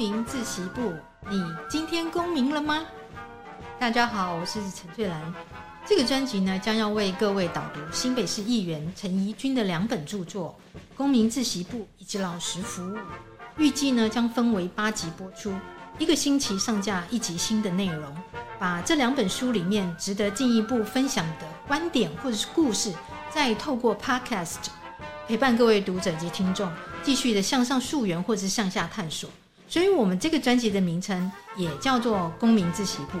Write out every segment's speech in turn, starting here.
民自习簿，你今天公民了吗？大家好，我是陈翠兰。这个专辑呢，将要为各位导读新北市议员陈怡君的两本著作《公民自习簿》以及《老实服务》。预计呢，将分为八集播出，一个星期上架一集新的内容。把这两本书里面值得进一步分享的观点或者是故事，再透过 Podcast 陪伴各位读者及听众，继续的向上溯源或者是向下探索。所以，我们这个专辑的名称也叫做《公民自习簿》。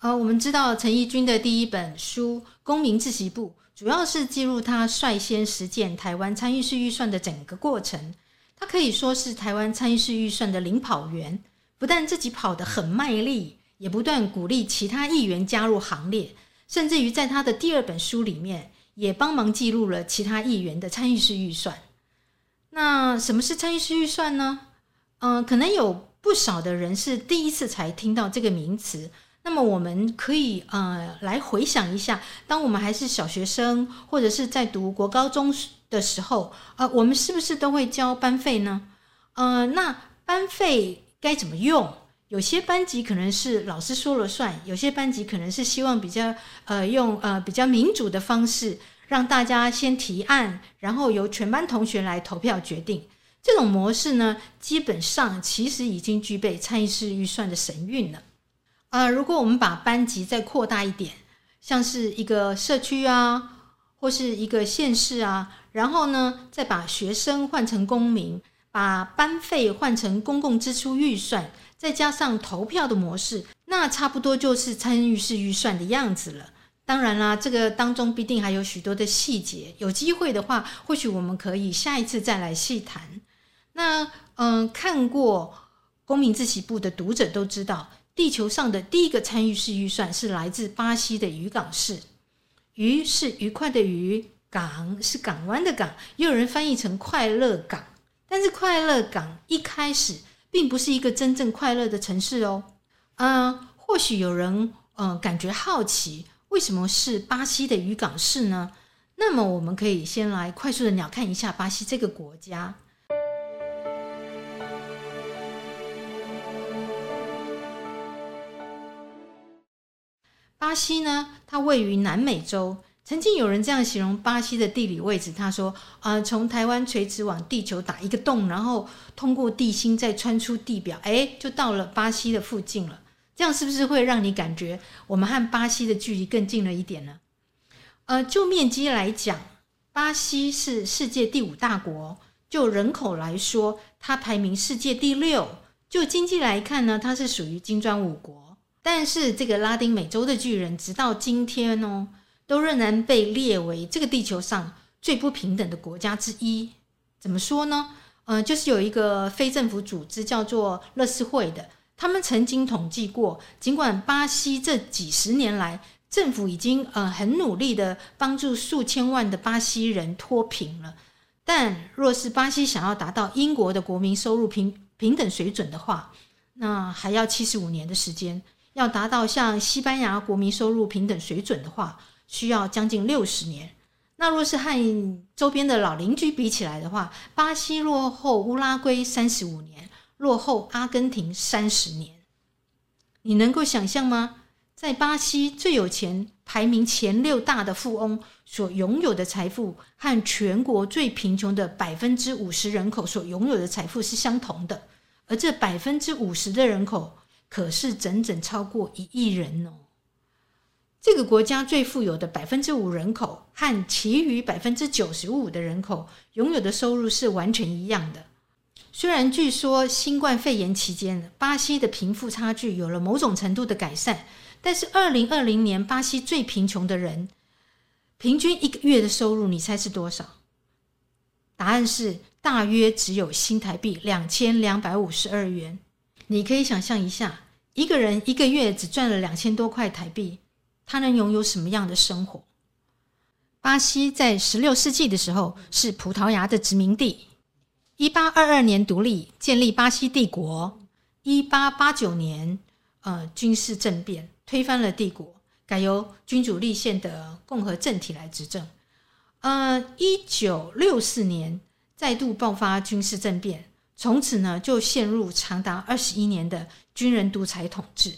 呃，我们知道陈仪君的第一本书《公民自习簿》，主要是记录他率先实践台湾参与式预算的整个过程。他可以说是台湾参与式预算的领跑员，不但自己跑得很卖力，也不断鼓励其他议员加入行列，甚至于在他的第二本书里面。也帮忙记录了其他议员的参与式预算。那什么是参与式预算呢？嗯、可能有不少的人是第一次才听到这个名词。那么我们可以呃来回想一下，当我们还是小学生，或者是在读国高中的时候，呃，我们是不是都会交班费呢？呃，那班费该怎么用？有些班级可能是老师说了算，有些班级可能是希望比较呃用呃比较民主的方式，让大家先提案，然后由全班同学来投票决定。这种模式呢，基本上其实已经具备参与式预算的神韵了。呃，如果我们把班级再扩大一点，像是一个社区啊，或是一个县市啊，然后呢，再把学生换成公民，把班费换成公共支出预算。再加上投票的模式，那差不多就是参与式预算的样子了。当然啦，这个当中必定还有许多的细节。有机会的话，或许我们可以下一次再来细谈。那嗯，看过《公民自习部》的读者都知道，地球上的第一个参与式预算是来自巴西的渔港市。渔是愉快的渔，港是港湾的港，也有人翻译成快乐港。但是快乐港一开始。并不是一个真正快乐的城市哦。嗯、或许有人嗯、感觉好奇，为什么是巴西的渔港市呢？那么我们可以先来快速的鸟瞰一下巴西这个国家。巴西呢，它位于南美洲。曾经有人这样形容巴西的地理位置，他说：“呃，从台湾垂直往地球打一个洞，然后通过地心再穿出地表，诶，就到了巴西的附近了。这样是不是会让你感觉我们和巴西的距离更近了一点呢？”呃，就面积来讲，巴西是世界第五大国；就人口来说，它排名世界第六；就经济来看呢，它是属于金砖五国。但是这个拉丁美洲的巨人，直到今天哦。都仍然被列为这个地球上最不平等的国家之一。怎么说呢？呃，就是有一个非政府组织叫做乐施会的，他们曾经统计过，尽管巴西这几十年来政府已经呃很努力的帮助数千万的巴西人脱贫了，但若是巴西想要达到英国的国民收入平平等水准的话，那还要七十五年的时间；要达到像西班牙国民收入平等水准的话，需要将近六十年。那若是和周边的老邻居比起来的话，巴西落后乌拉圭三十五年，落后阿根廷三十年。你能够想象吗？在巴西最有钱、排名前六大的富翁所拥有的财富，和全国最贫穷的百分之五十人口所拥有的财富是相同的。而这百分之五十的人口，可是整整超过一亿人哦。这个国家最富有的百分之五人口和其余百分之九十五的人口拥有的收入是完全一样的。虽然据说新冠肺炎期间巴西的贫富差距有了某种程度的改善，但是二零二零年巴西最贫穷的人平均一个月的收入，你猜是多少？答案是大约只有新台币两千两百五十二元。你可以想象一下，一个人一个月只赚了两千多块台币。他能拥有什么样的生活？巴西在十六世纪的时候是葡萄牙的殖民地。一八二二年独立，建立巴西帝国。一八八九年，呃，军事政变推翻了帝国，改由君主立宪的共和政体来执政。呃，一九六四年再度爆发军事政变，从此呢就陷入长达二十一年的军人独裁统治，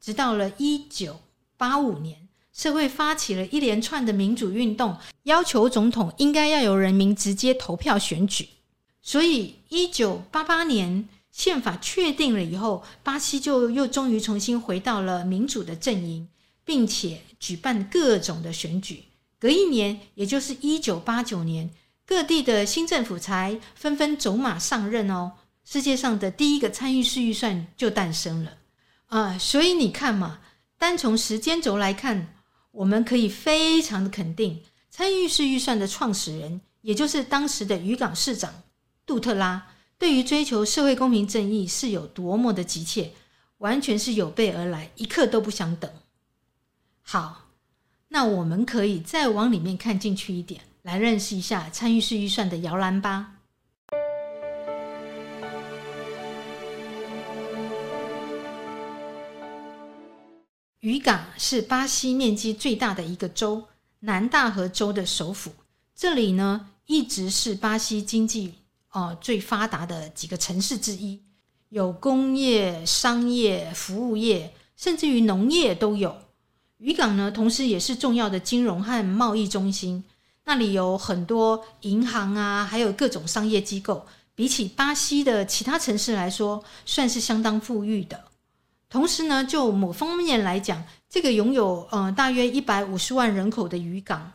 直到了一九八五年，社会发起了一连串的民主运动，要求总统应该要由人民直接投票选举。所以，一九八八年宪法确定了以后，巴西就又终于重新回到了民主的阵营，并且举办各种的选举。隔一年，也就是一九八九年，各地的新政府才纷纷走马上任哦。世界上的第一个参与式预算就诞生了啊！所以你看嘛，单从时间轴来看，我们可以非常的肯定，参与式预算的创始人，也就是当时的渔港市长杜特拉，对于追求社会公平正义是有多么的急切，完全是有备而来，一刻都不想等。好。那我们可以再往里面看进去一点，来认识一下参与式预算的摇篮吧。渔港是巴西面积最大的一个州，南大河州的首府。这里呢，一直是巴西经济哦、最发达的几个城市之一，有工业、商业、服务业，甚至于农业都有。渔港呢，同时也是重要的金融和贸易中心，那里有很多银行啊，还有各种商业机构。比起巴西的其他城市来说，算是相当富裕的。同时呢，就某方面来讲，这个拥有呃大约一百五十万人口的渔港，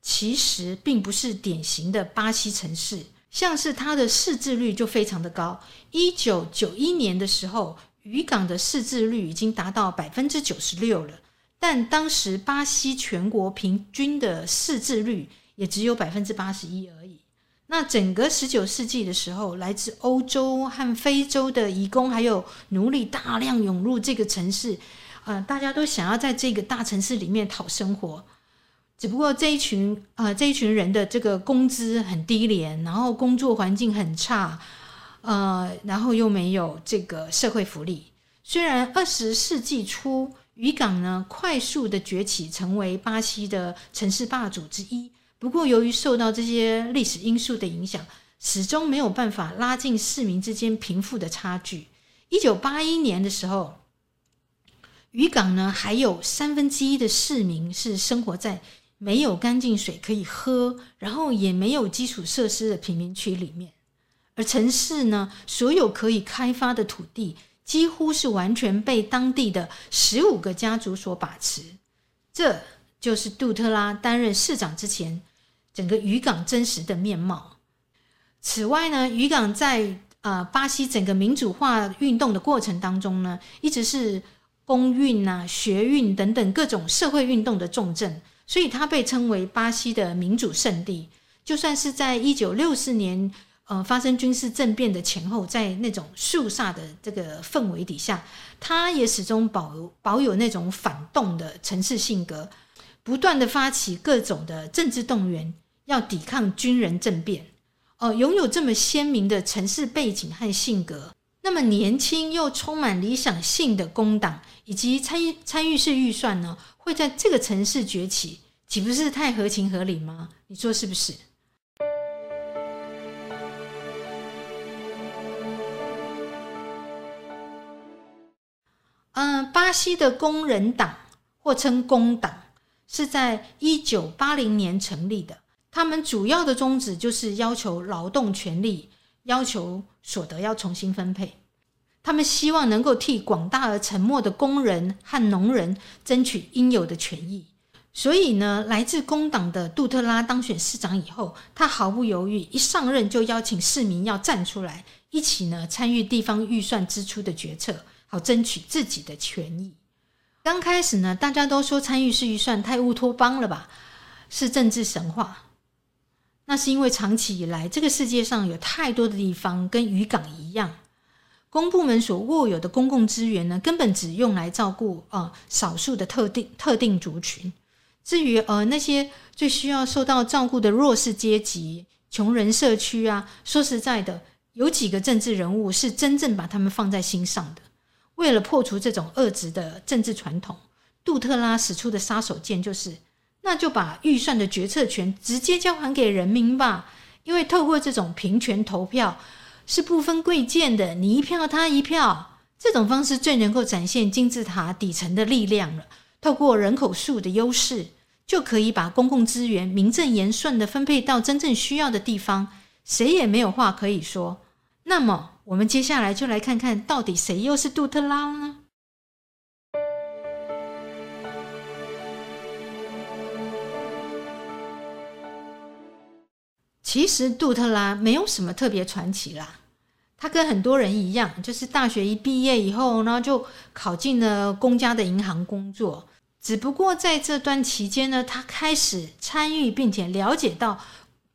其实并不是典型的巴西城市。像是它的识字率就非常的高，一九九一年的时候，渔港的识字率已经达到百分之九十六了。但当时巴西全国平均的识字率也只有百分之八十一而已。那整个十九世纪的时候，来自欧洲和非洲的移工还有奴隶大量涌入这个城市，呃，大家都想要在这个大城市里面讨生活。只不过这一群呃这一群人的这个工资很低廉，然后工作环境很差，呃，然后又没有这个社会福利。虽然二十世纪初，渔港呢，快速的崛起，成为巴西的城市霸主之一。不过，由于受到这些历史因素的影响，始终没有办法拉近市民之间贫富的差距。一九八一年的时候，渔港呢，还有三分之一的市民是生活在没有干净水可以喝，然后也没有基础设施的贫民区里面。而城市呢，所有可以开发的土地，几乎是完全被当地的十五个家族所把持，这就是杜特拉担任市长之前整个渔港真实的面貌。此外呢，渔港在啊巴西整个民主化运动的过程当中呢，一直是公运呐、学运等等各种社会运动的重镇，所以它被称为巴西的民主圣地。就算是在一九六四年。呃，发生军事政变的前后，在那种肃杀的这个氛围底下，他也始终保保有那种反动的城市性格，不断的发起各种的政治动员，要抵抗军人政变。哦、拥有这么鲜明的城市背景和性格，那么年轻又充满理想性的工党以及参与参与式预算呢，会在这个城市崛起，岂不是太合情合理吗？你说是不是？嗯，巴西的工人党或称工党是在一九八零年成立的。他们主要的宗旨就是要求劳动权利，要求所得要重新分配。他们希望能够替广大而沉默的工人和农人争取应有的权益。所以呢，来自工党的杜特拉当选市长以后，他毫不犹豫，一上任就邀请市民要站出来，一起呢参与地方预算支出的决策。好争取自己的权益。刚开始呢，大家都说参与式预算太乌托邦了吧，是政治神话。那是因为长期以来，这个世界上有太多的地方跟渔港一样，公部门所握有的公共资源呢，根本只用来照顾、呃、少数的特定特定族群。至于呃那些最需要受到照顾的弱势阶级、穷人社区啊，说实在的，有几个政治人物是真正把他们放在心上的。为了破除这种恶质的政治传统，杜特拉使出的杀手锏就是那就把预算的决策权直接交还给人民吧。因为透过这种平权投票是不分贵贱的，你一票他一票，这种方式最能够展现金字塔底层的力量了。透过人口数的优势，就可以把公共资源名正言顺地分配到真正需要的地方，谁也没有话可以说。那么，我们接下来就来看看到底谁又是杜特拉呢？其实杜特拉没有什么特别传奇啦，他跟很多人一样，就是大学一毕业以后，然后就考进了公家的银行工作。只不过在这段期间呢，他开始参与并且了解到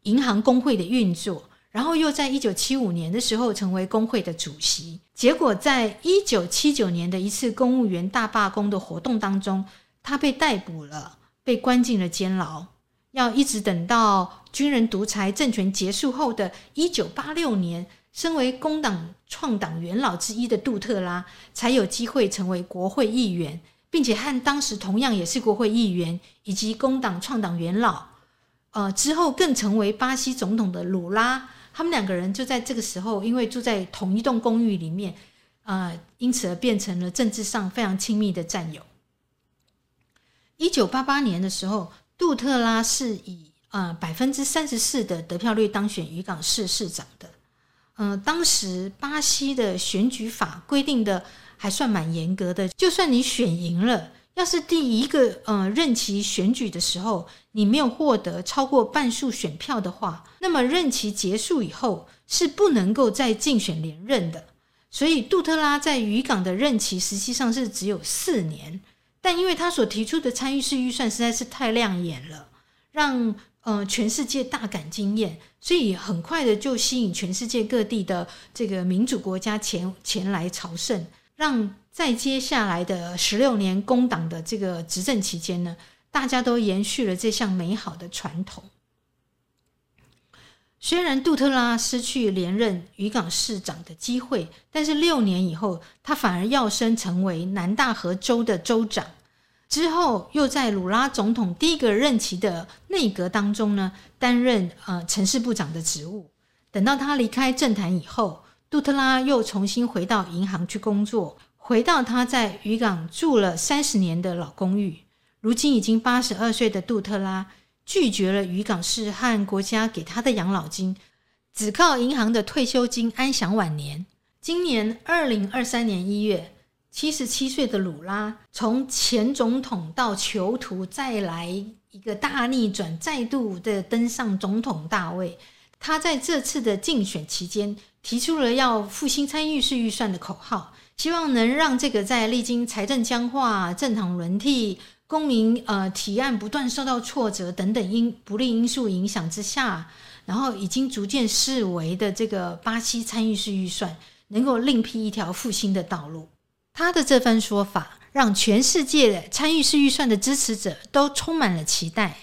银行工会的运作，然后又在一九七五年的时候成为工会的主席。结果在一九七九年的一次公务员大罢工的活动当中，他被逮捕了，被关进了监牢。要一直等到军人独裁政权结束后的一九八六年，身为工党创党元老之一的杜特拉才有机会成为国会议员。并且和当时同样也是国会议员以及工党创党元老，呃，之后更成为巴西总统的鲁拉，他们两个人就在这个时候，因为住在同一栋公寓里面，呃，因此而变成了政治上非常亲密的战友。一九八八年的时候，杜特拉是以呃百分之三十四的得票率当选渔港市市长的。呃，当时巴西的选举法规定的。还算蛮严格的，就算你选赢了，要是第一个呃任期选举的时候，你没有获得超过半数选票的话，那么任期结束以后是不能够再竞选连任的。所以杜特拉在渔港的任期实际上是只有四年，但因为他所提出的参与式预算实在是太亮眼了，让呃全世界大感惊艳，所以很快的就吸引全世界各地的这个民主国家前前来朝圣。让在接下来的十六年工党的这个执政期间呢，大家都延续了这项美好的传统。虽然杜特拉失去连任渔港市长的机会，但是六年以后，他反而要升成为南大河州的州长。之后，又在鲁拉总统第一个任期的内阁当中呢，担任呃城市部长的职务。等到他离开政坛以后，杜特拉又重新回到银行去工作，回到他在渔港住了三十年的老公寓。如今已经八十二岁的杜特拉拒绝了渔港市和国家给他的养老金，只靠银行的退休金安享晚年。今年二零二三年一月，七十七岁的鲁拉从前总统到囚徒，再来一个大逆转，再度的登上总统大位。他在这次的竞选期间，提出了要复兴参与式预算的口号，希望能让这个在历经财政僵化、政党轮替、公民呃提案不断受到挫折等等因不利因素影响之下，然后已经逐渐式微的这个巴西参与式预算，能够另辟一条复兴的道路。他的这番说法，让全世界参与式预算的支持者都充满了期待。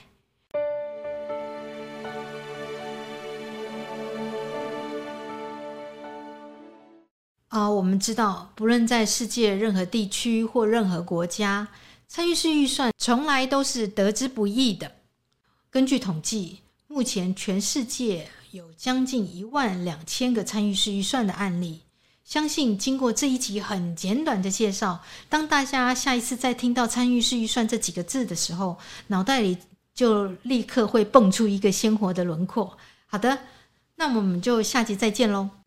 啊，我们知道，不论在世界任何地区或任何国家，参与式预算从来都是得之不易的。根据统计，目前全世界有将近一万两千个参与式预算的案例。相信经过这一集很简短的介绍，当大家下一次再听到“参与式预算”这几个字的时候，脑袋里就立刻会蹦出一个鲜活的轮廓。好的，那我们就下集再见喽。